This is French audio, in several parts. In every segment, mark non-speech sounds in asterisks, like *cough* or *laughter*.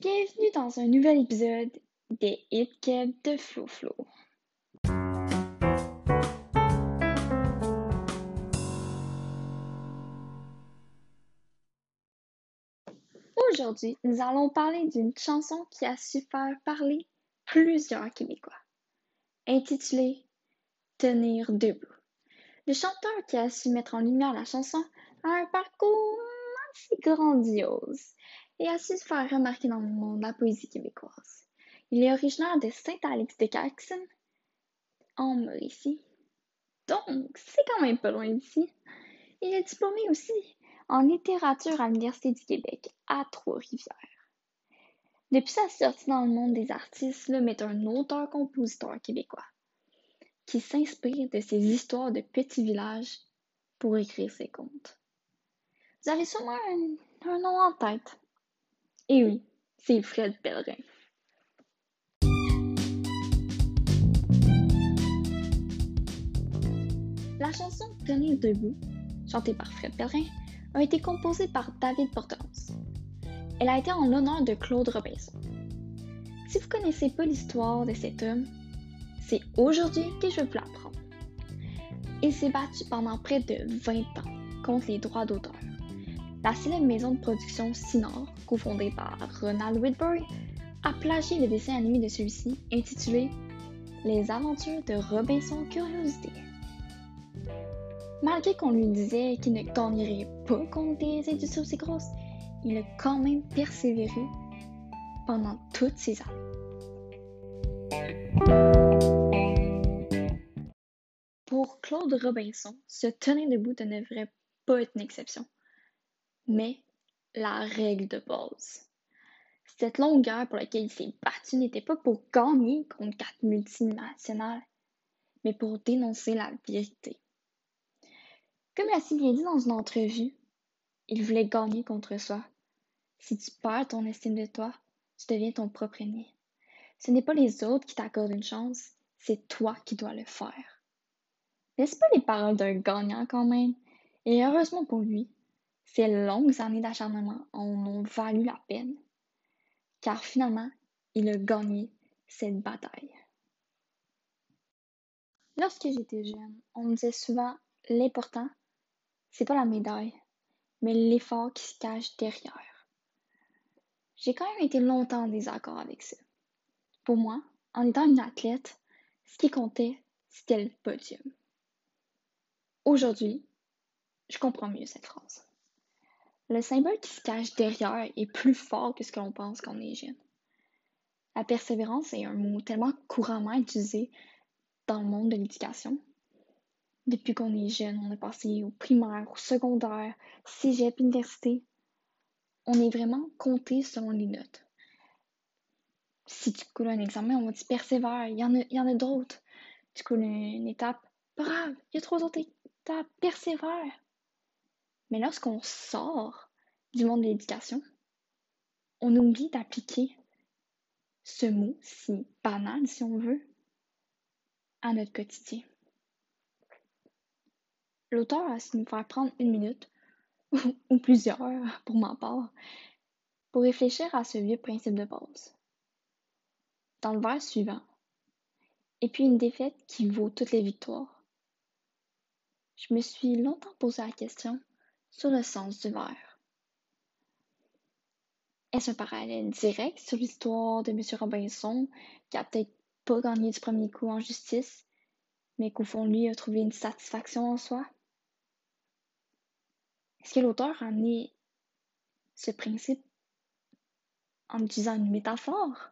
Bienvenue dans un nouvel épisode des Hit de Flo Flo. Aujourd'hui, nous allons parler d'une chanson qui a su faire parler plusieurs Québécois, intitulée Tenir debout. Le chanteur qui a su mettre en lumière la chanson a un parcours assez grandiose et a su se faire remarquer dans le monde de la poésie québécoise. Il est originaire de Saint-Alix-de-Caxton, en Mauricie. Donc, c'est quand même pas loin d'ici. Il est diplômé aussi en littérature à l'Université du Québec à Trois-Rivières. Depuis sa sortie dans le monde des artistes, l'homme est un auteur-compositeur québécois qui s'inspire de ses histoires de petits villages pour écrire ses contes. Vous avez sûrement un nom en tête. Et oui, c'est Fred Pellerin. La chanson Tenir debout, chantée par Fred Pellerin, a été composée par David Portelance. Elle a été en l'honneur de Claude Robinson. Si vous connaissez pas l'histoire de cet homme, c'est aujourd'hui que je vais vous l'apprendre. Il s'est battu pendant près de 20 ans contre les droits d'auteur. La célèbre maison de production Sinor, cofondée par Ronald Whitburn, a plagié le dessin animé de celui-ci intitulé Les aventures de Robinson Curiosité. Malgré qu'on lui disait qu'il ne gagnerait pas contre des industries aussi grosses, il a quand même persévéré pendant toutes ces années. Pour Claude Robinson, se tenir debout ne devrait pas être une exception, mais la règle de base. Cette longue guerre pour laquelle il s'est battu n'était pas pour gagner contre quatre multinationales, mais pour dénoncer la vérité. Comme il a si bien dit dans une entrevue, il voulait gagner contre soi. Si tu perds ton estime de toi, tu deviens ton propre ennemi. Ce n'est pas les autres qui t'accordent une chance, c'est toi qui dois le faire. N'est-ce pas les paroles d'un gagnant quand même? Et heureusement pour lui, ces longues années d'acharnement en ont valu la peine, car finalement, il a gagné cette bataille. Lorsque j'étais jeune, on me disait souvent l'important, c'est pas la médaille, mais l'effort qui se cache derrière. J'ai quand même été longtemps en désaccord avec ça. Pour moi, en étant une athlète, ce qui comptait, c'était le podium. Aujourd'hui, je comprends mieux cette phrase. Le symbole qui se cache derrière est plus fort que ce que l'on pense quand on est jeune. La persévérance est un mot tellement couramment utilisé dans le monde de l'éducation. Depuis qu'on est jeune, on est passé au primaire, au secondaire, cégep, université. On est vraiment compté selon les notes. Si tu coules un examen, on va dire persévère, il y en a, a d'autres. Tu coules une étape, brave, il y a trois autres étapes, persévère. Mais lorsqu'on sort du monde de l'éducation, on oublie d'appliquer ce mot si banal, si on veut, à notre quotidien. L'auteur a su nous faire prendre une minute, *laughs* ou plusieurs pour ma part, pour réfléchir à ce vieux principe de base. Dans le vers suivant, et puis une défaite qui vaut toutes les victoires. Je me suis longtemps posé la question sur le sens du verre. Est-ce un parallèle direct sur l'histoire de M. Robinson, qui a peut-être pas gagné du premier coup en justice, mais qu'au fond, lui, a trouvé une satisfaction en soi? Est-ce que l'auteur a amené ce principe en utilisant une métaphore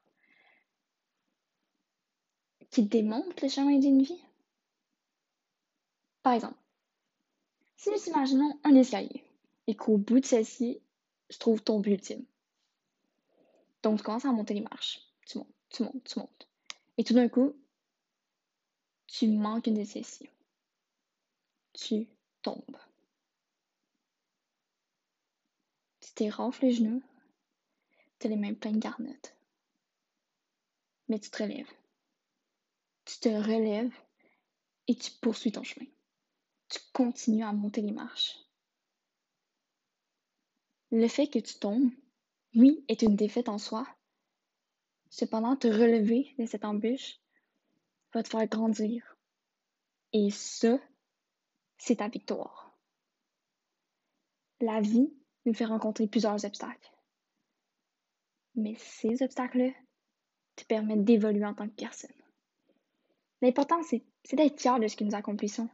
qui démontre le chemin d'une vie? Par exemple, si nous imaginons un escalier et qu'au bout de celle-ci se trouve ton but ultime. Donc tu commences à monter les marches. Tu montes, tu montes, tu montes. Et tout d'un coup, tu manques une de celles-ci. Tu tombes. Tu t'es rafle les genoux. Tu as les mains pleines de garnottes. Mais tu te relèves. Tu te relèves et tu poursuis ton chemin tu continues à monter les marches. Le fait que tu tombes, oui, est une défaite en soi, Cependant, te relever de cette embûche va te faire grandir. Et ça, c'est ta victoire. La vie nous fait rencontrer plusieurs obstacles. Mais ces obstacles-là te permettent d'évoluer en tant que personne. L'important, c'est d'être fier de ce que nous accomplissons.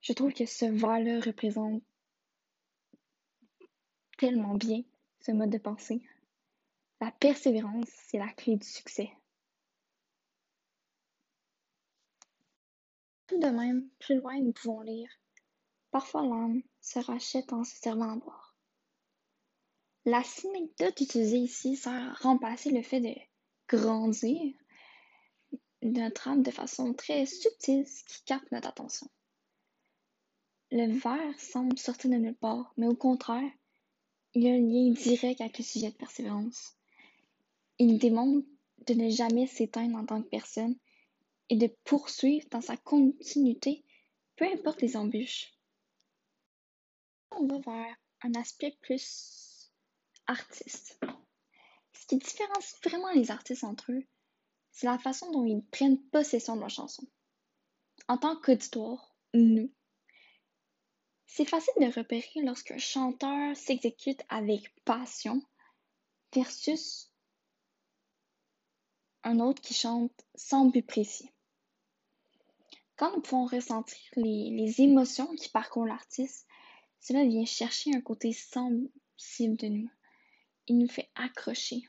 Je trouve que ce verre-là représente tellement bien ce mode de pensée. La persévérance, c'est la clé du succès. Tout de même, plus loin, nous pouvons lire Parfois l'âme se rachète en se servant à boire. La synecdote utilisée ici sert à remplacer le fait de grandir notre âme de façon très subtile, ce qui capte notre attention. Le verre semble sortir de nulle part, mais au contraire, il y a un lien direct avec le sujet de persévérance. Il démontre de ne jamais s'éteindre en tant que personne et de poursuivre dans sa continuité, peu importe les embûches. On va vers un aspect plus artiste. Ce qui différencie vraiment les artistes entre eux, c'est la façon dont ils prennent possession de leur chanson. En tant qu'auditoire, nous, c'est facile de repérer lorsqu'un chanteur s'exécute avec passion versus un autre qui chante sans but précis. Quand nous pouvons ressentir les, émotions qui parcourent l'artiste, cela vient chercher un côté sensible de nous. Il nous fait accrocher.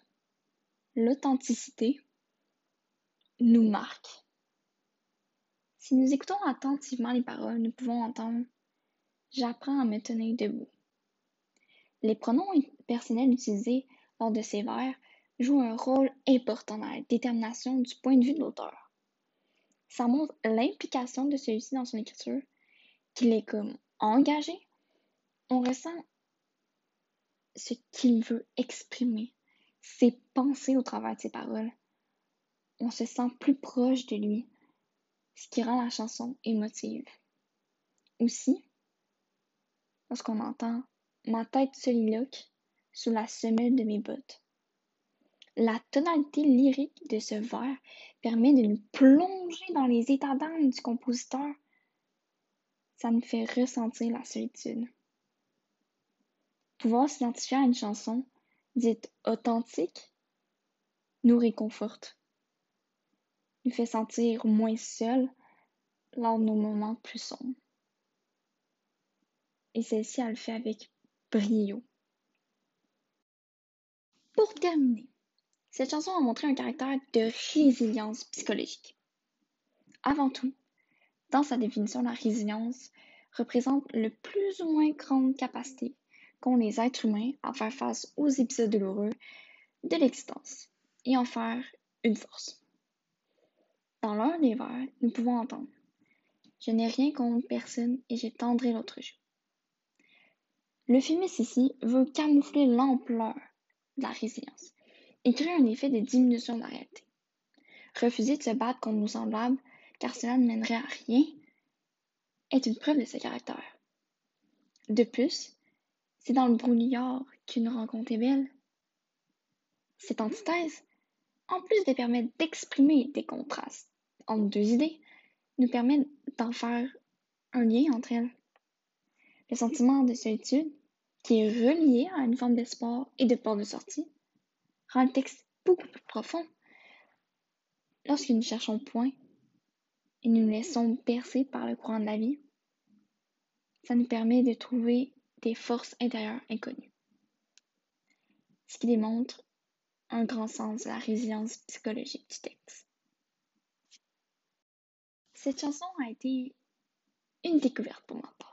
L'authenticité nous marque. Si nous écoutons attentivement les paroles, nous pouvons entendre J'apprends à me tenir debout. Les pronoms personnels utilisés lors de ces vers jouent un rôle important dans la détermination du point de vue de l'auteur ça montre l'implication de celui-ci dans son écriture, qu'il est comme engagé. On ressent ce qu'il veut exprimer, ses pensées au travers de ses paroles. On se sent plus proche de lui, ce qui rend la chanson émotive. Aussi, lorsqu'on entend ma tête soliloque sous la semelle de mes bottes. La tonalité lyrique de ce vers permet de nous plonger dans les états d'âme du compositeur. Ça nous fait ressentir la solitude. Pouvoir s'identifier à une chanson dite authentique nous réconforte, nous fait sentir moins seuls lors de nos moments plus sombres. Et celle-ci, elle le fait avec brio. Pour terminer, cette chanson a montré un caractère de résilience psychologique. Avant tout, dans sa définition, la résilience représente le plus ou moins grande capacité qu'ont les êtres humains à faire face aux épisodes douloureux de l'existence et en faire une force. Dans l'un des vers, nous pouvons entendre Je n'ai rien contre personne et j'ai tendré l'autre jour. Le film ici veut camoufler l'ampleur de la résilience et crée un effet de diminution de la réalité. Refuser de se battre contre nos semblables, car cela ne mènerait à rien, est une preuve de ce caractère. De plus, c'est dans le brouillard qu'une rencontre est belle. Cette antithèse, en plus de permettre d'exprimer des contrastes entre deux idées, nous permet d'en faire un lien entre elles. Le sentiment de solitude, qui est relié à une forme d'espoir et de porte de sortie, rend le texte beaucoup plus profond. Lorsque nous cherchons point et nous nous laissons percer par le courant de la vie, ça nous permet de trouver des forces intérieures inconnues. Ce qui démontre un grand sens de la résilience psychologique du texte. Cette chanson a été une découverte pour ma part.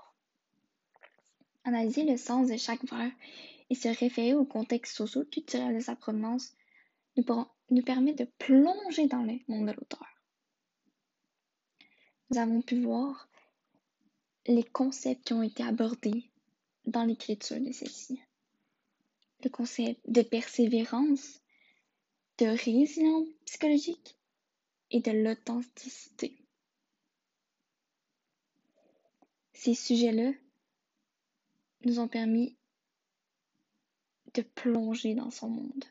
Analyser le sens de chaque vers et se référer au contexte socio-culturel de sa provenance nous permet de plonger dans le monde de l'auteur. Nous avons pu voir les concepts qui ont été abordés dans l'écriture de celle-ci. Le concept de persévérance, de résilience psychologique et de l'authenticité. Ces sujets-là nous ont permis de plonger dans son monde.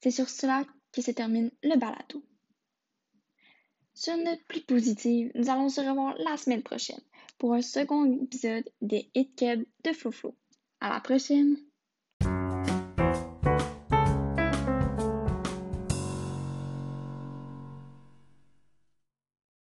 C'est sur cela que se termine le balado. Sur une note plus positive, nous allons se revoir la semaine prochaine pour un second épisode des Hit de Flouflou. À la prochaine!